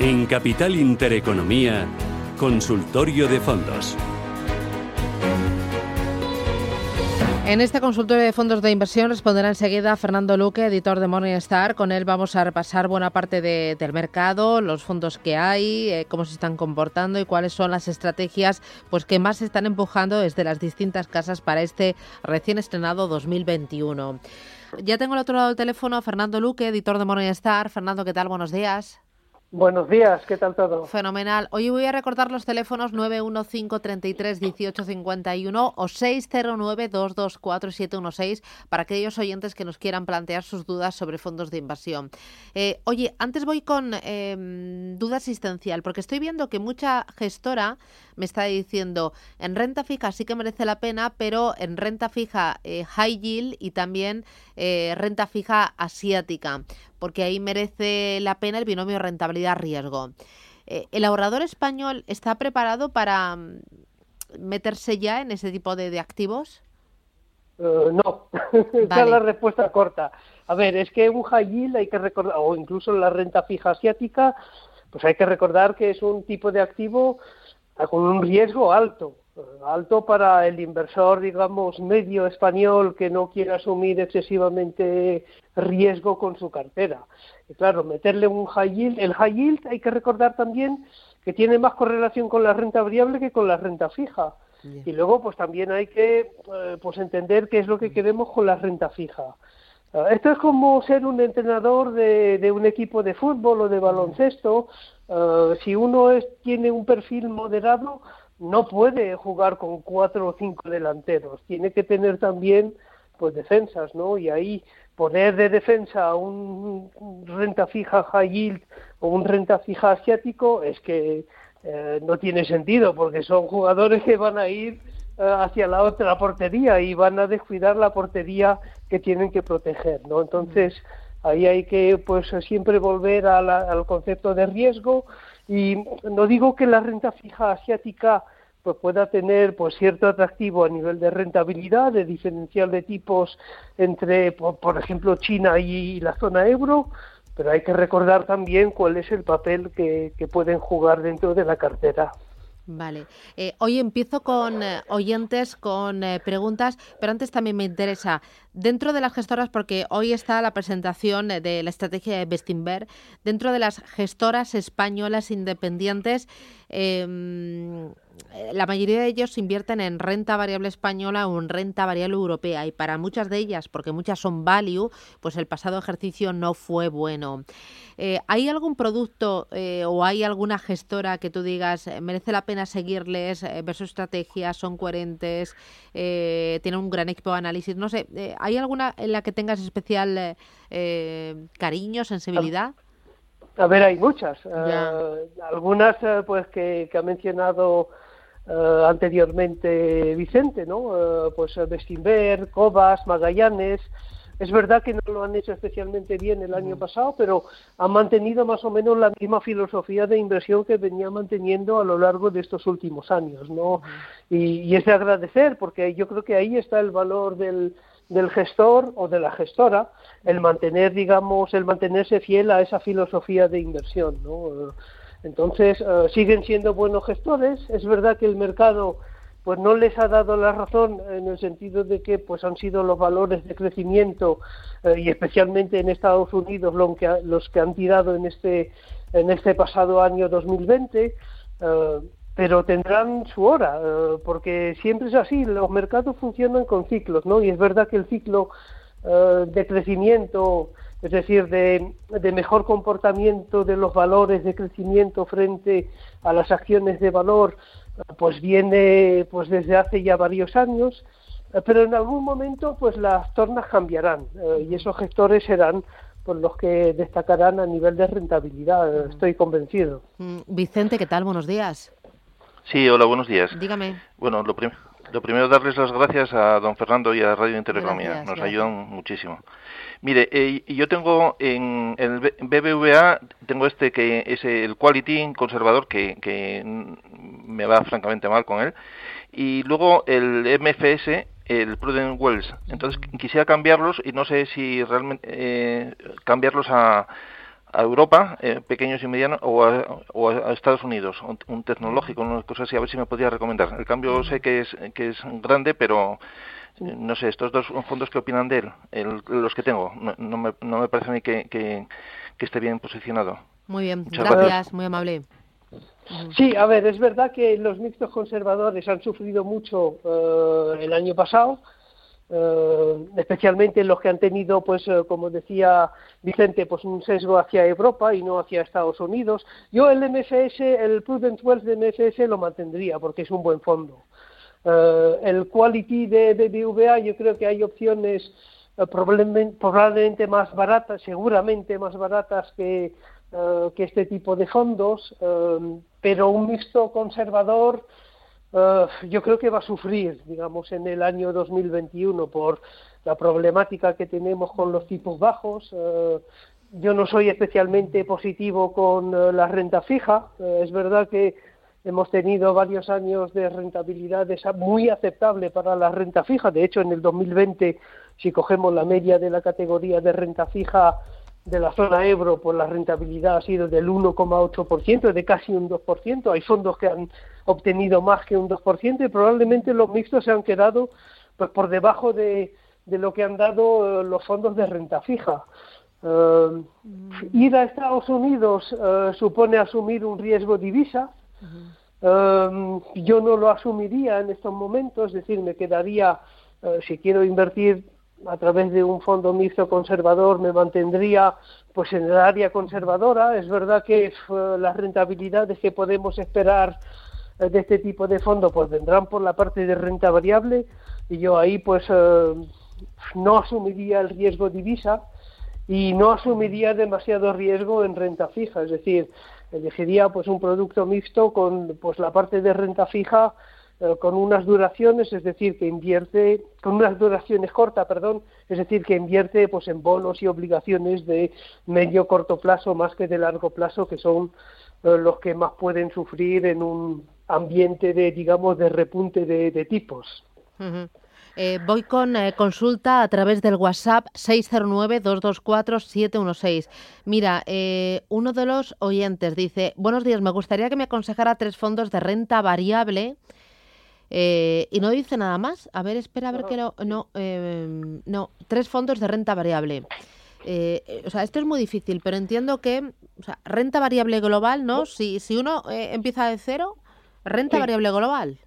En Capital Intereconomía, Consultorio de Fondos. En este consultorio de fondos de inversión responderá enseguida Fernando Luque, editor de Morningstar. Con él vamos a repasar buena parte del mercado, los fondos que hay, eh, cómo se están comportando y cuáles son las estrategias pues, que más se están empujando desde las distintas casas para este recién estrenado 2021. Ya tengo al otro lado del teléfono a Fernando Luque, editor de Morningstar. Fernando, ¿qué tal? Buenos días. Buenos días, ¿qué tal todo? Fenomenal. Hoy voy a recordar los teléfonos 915 33 1851 o 609 224 716 para aquellos oyentes que nos quieran plantear sus dudas sobre fondos de inversión. Eh, oye, antes voy con em, duda asistencial, porque estoy viendo que mucha gestora me está diciendo en renta fija sí que merece la pena, pero en renta fija eh, high yield y también eh, renta fija asiática porque ahí merece la pena el binomio rentabilidad-riesgo. Eh, ¿El ahorrador español está preparado para mm, meterse ya en ese tipo de, activos? Eh, no, esa es la respuesta corta. A ver, es que un high yield hay que recordar, o incluso la renta fija asiática, pues hay que recordar que es un tipo de activo con un riesgo alto alto para el inversor, digamos, medio español que no quiere asumir excesivamente riesgo con su cartera. Y claro, meterle un high yield, el high yield hay que recordar también que tiene más correlación con la renta variable que con la renta fija. Y luego, pues también hay que eh, pues entender qué es lo que queremos con la renta fija. Ah, esto es como ser un entrenador de, de un equipo de fútbol o de baloncesto. Ah, si uno es, tiene un perfil moderado, no puede jugar con cuatro o cinco delanteros, tiene que tener también pues defensas, ¿no? Y ahí poner de defensa a un renta fija high yield o un renta fija asiático es que eh, no tiene sentido porque son jugadores que van a ir eh, hacia la otra portería y van a descuidar la portería que tienen que proteger, ¿no? Entonces ahí hay que pues siempre volver al concepto de riesgo y no digo que la renta fija asiática pues pueda tener pues cierto atractivo a nivel de rentabilidad, de diferencial de tipos entre, por, ejemplo, China y la zona euro, pero hay que recordar también cuál es el papel que pueden jugar dentro de la cartera. Vale. Eh, hoy empiezo con eh, oyentes, con eh, preguntas, pero antes también me interesa, dentro de las gestoras, porque hoy está la presentación de la estrategia de Bestinver, dentro de las gestoras españolas independientes, em, la mayoría de ellos invierten en renta variable española o en renta variable europea y para muchas de ellas, porque muchas son value, pues el pasado ejercicio no fue bueno. Eh, ¿Hay algún producto eh, o hay alguna gestora que tú digas eh, merece la pena seguirles, ver su estrategia, son coherentes, tienen un gran equipo de análisis? No sé, ¿hay alguna en la que tengas especial cariño, sensibilidad? A ver, hay muchas. algunas, pues, que, que ha mencionado anteriormente Vicente, ¿no? pues Bestinver, Cobas, Magallanes, es verdad que no lo han hecho especialmente bien el año pasado, pero han mantenido más o menos la misma filosofía de inversión que venía manteniendo a lo largo de estos últimos años, ¿no? Y, es de agradecer, porque yo creo que ahí está el valor del, del gestor o de la gestora, el mantener, digamos, el mantenerse fiel a esa filosofía de inversión, ¿no? Entonces, eh, siguen siendo buenos gestores. Es verdad que el mercado pues no les ha dado la razón en el sentido de que pues han sido los valores de crecimiento eh, y especialmente en Estados Unidos los que, han tirado en este en este pasado año 2020 eh, pero tendrán su hora eh, porque siempre es así los mercados funcionan con ciclos no y es verdad que el ciclo de crecimiento es decir, de, de, mejor comportamiento de los valores de crecimiento frente a las acciones de valor, pues viene pues desde hace ya varios años, pero en algún momento pues las tornas cambiarán eh, y esos gestores serán pues los que destacarán a nivel de rentabilidad, estoy convencido. Mm, Vicente, ¿qué tal? Buenos días. Sí, hola, buenos días. Dígame. Bueno, lo, lo primero darles las gracias a don Fernando y a Radio Intereconomía, nos ayudan muchísimo. Mire, eh, yo tengo en el BBVA, tengo este que es el Quality conservador, que, que me va francamente mal con él, y luego el MFS, el Prudent Wells. Entonces quisiera cambiarlos y no sé si realmente eh, cambiarlos a, a Europa, eh, pequeños y medianos, o a, Estados Unidos, un, tecnológico, una cosa así, a ver si me podía recomendar. El cambio sé que es, que es grande, pero eh, no sé, estos dos fondos que opinan de él, los que tengo, no, me, no me parece a mí que, que, esté bien posicionado. Muy bien, gracias, muy amable. Sí, a ver, es verdad que los mixtos conservadores han sufrido mucho eh, el año pasado, eh, especialmente los que han tenido, pues, eh, como decía Vicente, pues un sesgo hacia Europa y no hacia Estados Unidos. Yo el MFS, el Prudent Wealth de MFS lo mantendría porque es un buen fondo. Eh, el Quality de BBVA, yo creo que hay opciones probablemente, más baratas, seguramente más baratas que, que este tipo de fondos, pero un mixto conservador eh, yo creo que va a sufrir, digamos, en el año 2021 por la problemática que tenemos con los tipos bajos. Eh, yo no soy especialmente positivo con eh, la renta fija. es verdad que hemos tenido varios años de rentabilidad muy aceptable para la renta fija. De hecho, en el 2020, si cogemos la media de la categoría de renta fija, de la zona euro, pues la rentabilidad ha sido del 1,8%, de casi un 2%. Hay fondos que han obtenido más que un 2% y probablemente los mixtos se han quedado pues por debajo de, de lo que han dado eh, los fondos de renta fija. Eh, ir a Estados Unidos eh, supone asumir un riesgo divisa. yo no lo asumiría en estos momentos, es decir, me quedaría, si quiero invertir a través de un fondo mixto conservador me mantendría pues en el área conservadora. Es verdad que eh, las rentabilidades que podemos esperar eh, de este tipo de fondo pues vendrán por la parte de renta variable y yo ahí pues eh, no asumiría el riesgo divisa y no asumiría demasiado riesgo en renta fija, es decir, elegiría pues un producto mixto con pues la parte de renta fija con unas duraciones, es decir, que invierte, con unas duraciones cortas, perdón, es decir, que invierte pues en bonos y obligaciones de medio corto plazo más que de largo plazo, que son eh, los que más pueden sufrir en un ambiente de, digamos, de repunte de, tipos. Eh, voy con consulta a través del WhatsApp 609-224-716. Mira, uno de los oyentes dice, buenos días, me gustaría que me aconsejara tres fondos de renta variable eh, y no dice nada más. A ver, espera a ver que no. No, em, no, tres fondos de renta variable. Eh, eh, o sea, esto es muy difícil, pero entiendo que o sea, renta variable global, ¿no? Si, si uno empieza de cero, renta variable global.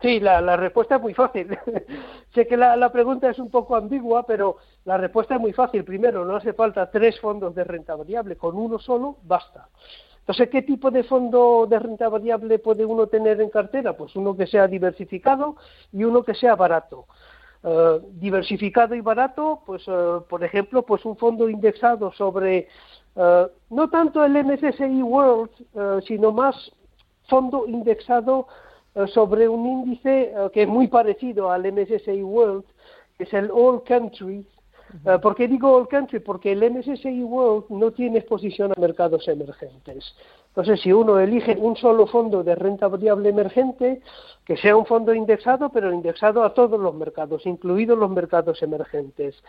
Sí, la, la, respuesta es muy fácil. sé que la, la, pregunta es un poco ambigua, pero la respuesta es muy fácil. Primero, no hace falta tres fondos de renta variable, con uno solo basta. Entonces, ¿qué tipo de fondo de renta variable puede uno tener en cartera? Pues uno que sea diversificado y uno que sea barato. Eh, diversificado y barato, pues eh, por ejemplo, pues un fondo indexado sobre eh, no tanto el MSCI World, sino más fondo indexado sobre un índice que es muy parecido al MSCI World, que es el All Country eh, ¿Por qué digo all country? Porque el MSCI World no tiene exposición a mercados emergentes. Entonces, si uno elige un solo fondo de renta variable emergente, que sea un fondo indexado, pero indexado a todos los mercados, incluidos los mercados emergentes.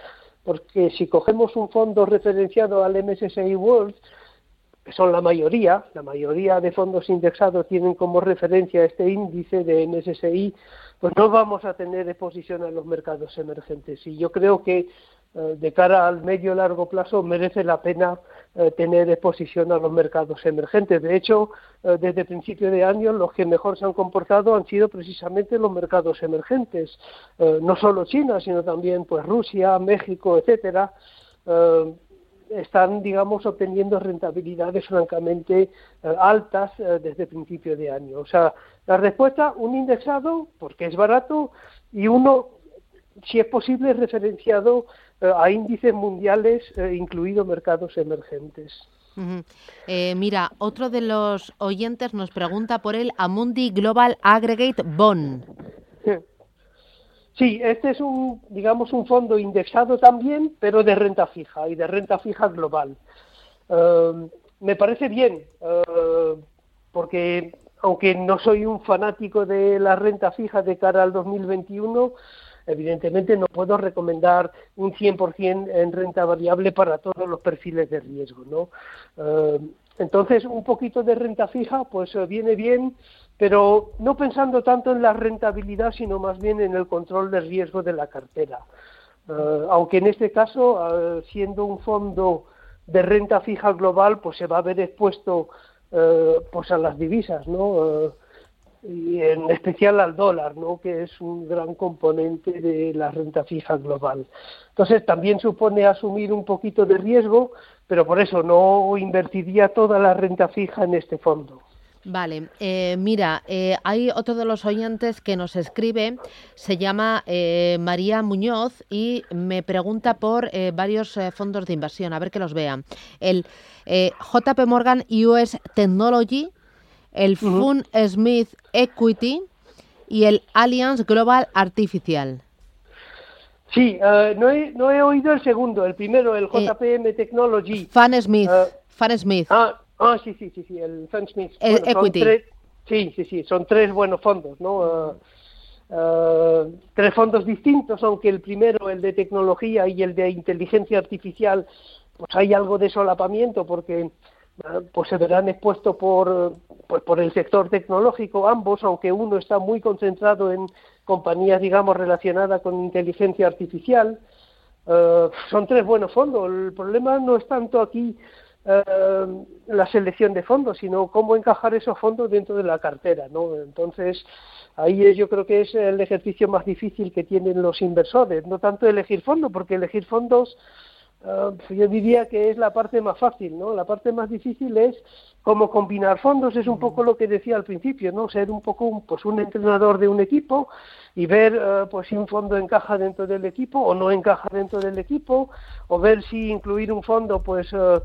Porque si cogemos un fondo referenciado al MSCI World, que son la mayoría, la mayoría de fondos indexados tienen como referencia este índice de MSCI, pues no vamos a tener exposición a los mercados emergentes. Y yo creo que de cara al medio largo plazo merece la pena eh, tener exposición a los mercados emergentes. De hecho, eh, desde principio de año los que mejor se han comportado han sido precisamente los mercados emergentes, no solo China, sino también pues Rusia, México, etcétera. están, digamos, obteniendo rentabilidades francamente altas desde principio de año. O sea, la respuesta, un indexado, porque es barato, y uno, si es posible, referenciado eh, a índices mundiales, eh, incluidos mercados emergentes. Eh, mira, otro de los oyentes nos pregunta por el Amundi Global Aggregate Bond. Sí, este es un, digamos, un fondo indexado también, pero de renta fija y de renta fija global. me parece bien, porque aunque no soy un fanático de la renta fija de cara al 2021, evidentemente no puedo recomendar un 100% en renta variable para todos los perfiles de riesgo, ¿no? Eh, entonces, un poquito de renta fija, pues eh, viene bien, pero no pensando tanto en la rentabilidad, sino más bien en el control de riesgo de la cartera. Eh, aunque en este caso, siendo un fondo de renta fija global, pues se va a ver expuesto pues a las divisas, ¿no? Y en especial al dólar, ¿no? que es un gran componente de la renta fija global. Entonces también supone asumir un poquito de riesgo, pero por eso no invertiría toda la renta fija en este fondo. Vale, eh, mira, eh, hay otro de los oyentes que nos escribe, se llama eh, María Muñoz y me pregunta por varios fondos de inversión, a ver que los vean. El JP Morgan US Technology, el Fund Smith Equity y el Alliance Global Artificial. Sí, eh, no, he, no, he, oído el segundo, el primero, el eh, JPM Technology. Fan Smith. Uh, Smith. Ah, ah, sí, sí, sí, sí, el Fan Smith. equity. sí, sí, sí, son tres buenos fondos, ¿no? tres fondos distintos, aunque el primero, el de tecnología y el de inteligencia artificial, pues hay algo de solapamiento porque pues se verán expuestos por, pues por el sector tecnológico ambos, aunque uno está muy concentrado en compañías, digamos, relacionadas con inteligencia artificial. Eh, son tres buenos fondos. El problema no es tanto aquí eh, la selección de fondos, sino cómo encajar esos fondos dentro de la cartera, ¿no? Entonces, ahí yo creo que es el ejercicio más difícil que tienen los inversores, no tanto elegir fondos, porque elegir fondos Ah, yo diría que es la parte más fácil, ¿no? La parte más difícil es cómo combinar fondos, es un poco lo que decía al principio, ¿no? Ser un poco un, pues un entrenador de un equipo y ver ah, pues si un fondo encaja dentro del equipo o no encaja dentro del equipo, o ver si incluir un fondo pues ah,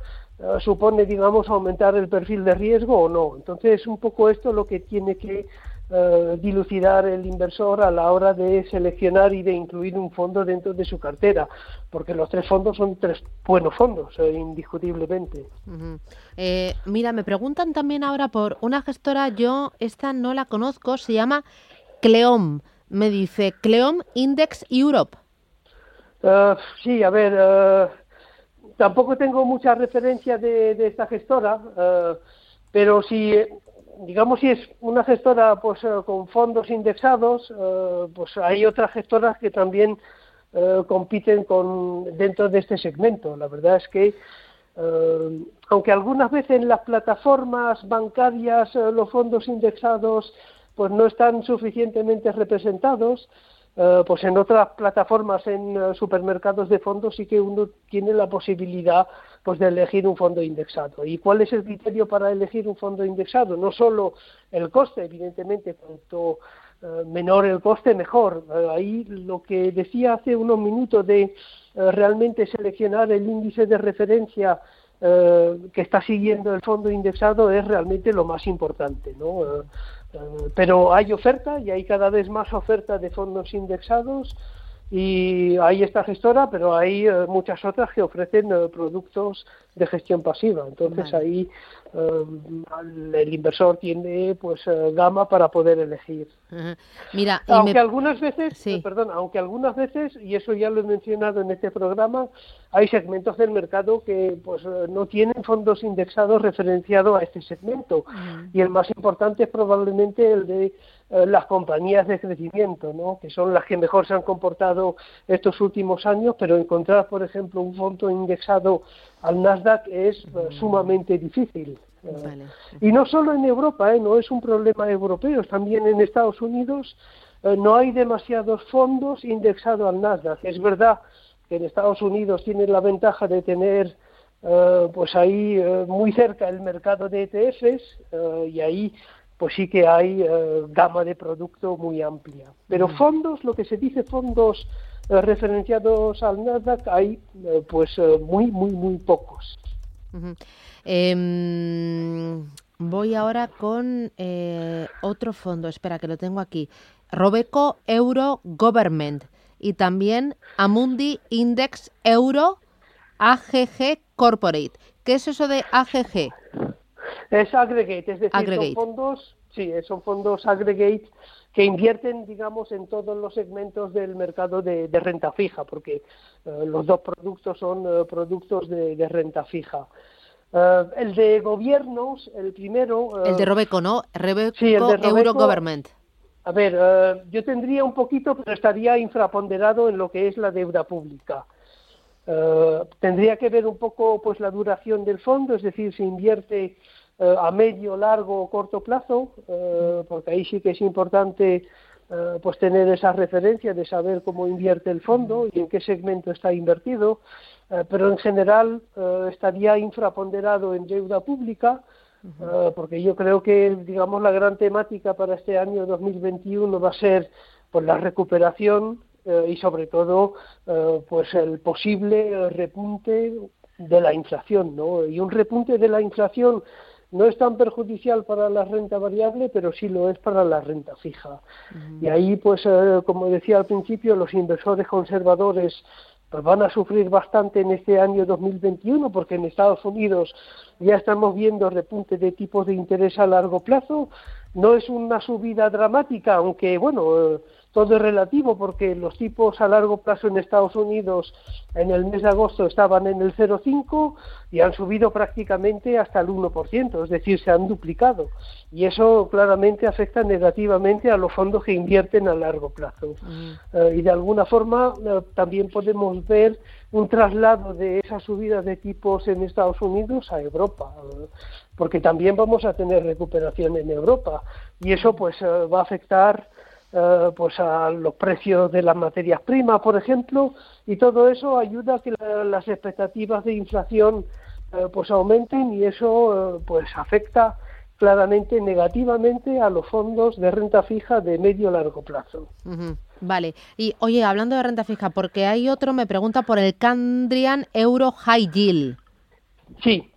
supone, digamos, aumentar el perfil de riesgo o no. Entonces, es un poco esto lo que tiene que eh, dilucidar el inversor a la hora de seleccionar y de incluir un fondo dentro de su cartera, porque los tres fondos son tres buenos fondos, eh, indiscutiblemente. Eh, mira, me preguntan también ahora por una gestora, yo esta no la conozco, se llama Cleom, me dice Cleom Index Europe. sí, a ver, tampoco tengo mucha referencia de, de esta gestora, pero si digamos, si es una gestora pues eh, con fondos indexados, eh, pues hay otras gestoras que también eh, compiten con dentro de este segmento. La verdad es que aunque algunas veces en las plataformas bancarias los fondos indexados pues no están suficientemente representados, pues en otras plataformas en supermercados de fondos sí que uno tiene la posibilidad pues de elegir un fondo indexado. ¿Y cuál es el criterio para elegir un fondo indexado? No solo el coste, evidentemente, cuanto eh, menor el coste, mejor. Eh, ahí lo que decía hace unos minutos de eh, realmente seleccionar el índice de referencia que está siguiendo el fondo indexado es realmente lo más importante, ¿no? Pero hay oferta y hay cada vez más oferta de fondos indexados y hay esta gestora, pero hay eh, muchas otras que ofrecen eh, productos de gestión pasiva. Entonces ahí eh, el inversor tiene pues gama para poder elegir. Mira, aunque algunas veces, perdón, aunque algunas veces y eso ya lo he mencionado en este programa, hay segmentos del mercado que pues no tienen fondos indexados referenciados a este segmento. Y el más importante es probablemente el de eh, las compañías de crecimiento, ¿no? que son las que mejor se han comportado estos últimos años, pero encontrar, por ejemplo, un fondo indexado al Nasdaq es eh, sumamente difícil. Eh, y no solo en Europa, no es un problema europeo, también en Estados Unidos no hay demasiados fondos indexados al Nasdaq. Es verdad que en Estados Unidos tienen la ventaja de tener pues ahí muy cerca el mercado de ETFs y ahí pues sí que hay eh, gama de producto muy amplia. Pero fondos, lo que se dice fondos eh, referenciados al Nasdaq, hay eh, pues muy, muy, muy pocos. Em, voy ahora con otro fondo, espera que lo tengo aquí. Robeco Euro Government y también Amundi Index Euro AGG Corporate. ¿Qué es eso de AGG? Es aggregate, es decir, son fondos, sí, son fondos aggregate que invierten, digamos, en todos los segmentos del mercado de, renta fija, porque eh, los dos productos son eh, productos de, renta fija. Eh, el de gobiernos, el primero... el de Robeco, ¿no? Robeco, sí, el de Euro Government. A ver, yo tendría un poquito, pero estaría infraponderado en lo que es la deuda pública. tendría que ver un poco pues la duración del fondo, es decir, si invierte eh, a medio, largo o corto plazo, eh, porque ahí sí que es importante eh, pues tener esa referencia de saber cómo invierte el fondo y en qué segmento está invertido, pero en general estaría infraponderado en deuda pública, porque yo creo que digamos la gran temática para este año 2021 va a ser pues la recuperación y sobre todo pues el posible repunte de la inflación, ¿no? Y un repunte de la inflación no es tan perjudicial para la renta variable, pero sí lo es para la renta fija. Y ahí, pues, eh, como decía al principio, los inversores conservadores pues, van a sufrir bastante en este año 2021, porque en Estados Unidos ya estamos viendo repunte de tipos de interés a largo plazo. No es una subida dramática, aunque, bueno, eh, todo es relativo porque los tipos a largo plazo en Estados Unidos en el mes de agosto estaban en el 0,5 y han subido prácticamente hasta el 1%, es decir, se han duplicado. Y eso claramente afecta negativamente a los fondos que invierten a largo plazo. Mm. Eh, y de alguna forma eh, también podemos ver un traslado de esas subidas de tipos en Estados Unidos a Europa. Eh, porque también vamos a tener recuperación en Europa y eso pues va a afectar eh, pues a los precios de las materias primas, por ejemplo, y todo eso ayuda a que las expectativas de inflación eh, pues aumenten y eso eh, pues afecta claramente negativamente a los fondos de renta fija de medio largo plazo. Vale. Y oye, hablando de renta fija, porque hay otro me pregunta por el Candrian Euro High Yield. Sí.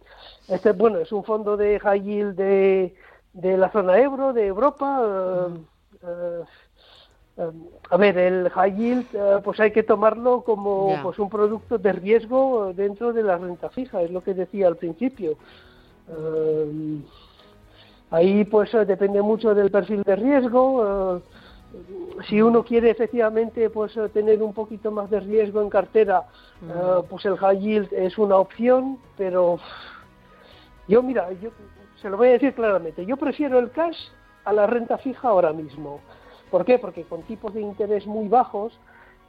Este bueno, es un fondo de high yield de, de la zona euro, de Europa. Eh, a ver, el high yield, eh, pues hay que tomarlo como pues un producto de riesgo dentro de la renta fija, es lo que decía al principio. ahí pues depende mucho del perfil de riesgo. si uno quiere efectivamente pues tener un poquito más de riesgo en cartera, pues el high yield es una opción, pero yo mira, yo se lo voy a decir claramente, yo prefiero el cash a la renta fija ahora mismo. ¿Por qué? Porque con tipos de interés muy bajos,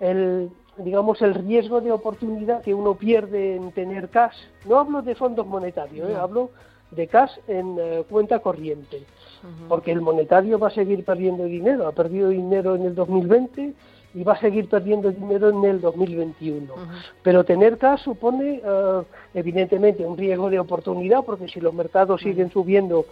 el, digamos, el riesgo de oportunidad que uno pierde en tener cash, no hablo de fondos monetarios, ¿eh? hablo de cash en eh, cuenta corriente, porque el monetario va a seguir perdiendo dinero, ha perdido dinero en el 2020 y va a seguir perdiendo dinero en el 2021. Pero tener cash supone, eh, evidentemente, un riesgo de oportunidad, porque si los mercados siguen subiendo,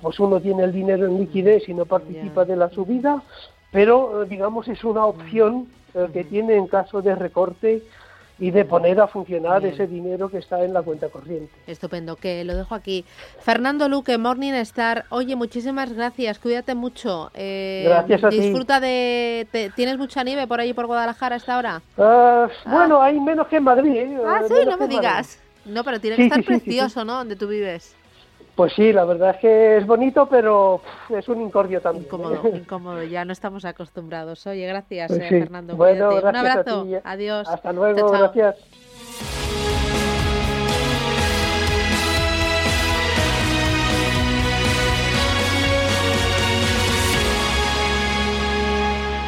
pues uno tiene el dinero en liquidez y no participa de la subida, pero eh, digamos es una opción eh, que tiene en caso de recorte y de poner a funcionar ese dinero que está en la cuenta corriente. Estupendo, que lo dejo aquí. Fernando Luque, Morning Star. Oye, muchísimas gracias, cuídate mucho. gracias a disfruta de... ¿Tienes mucha nieve por ahí por Guadalajara hasta ahora? Ah, bueno, hay menos que en Madrid. Ah, sí, no me digas. No, pero tiene que estar precioso, ¿no? Donde tú vives. Pues sí, la verdad es que es bonito, pero es un incordio también. Incómodo, incómodo, ya no estamos acostumbrados. Oye, gracias, pues eh, Fernando. Bueno, Un abrazo, adiós. Hasta luego, gracias.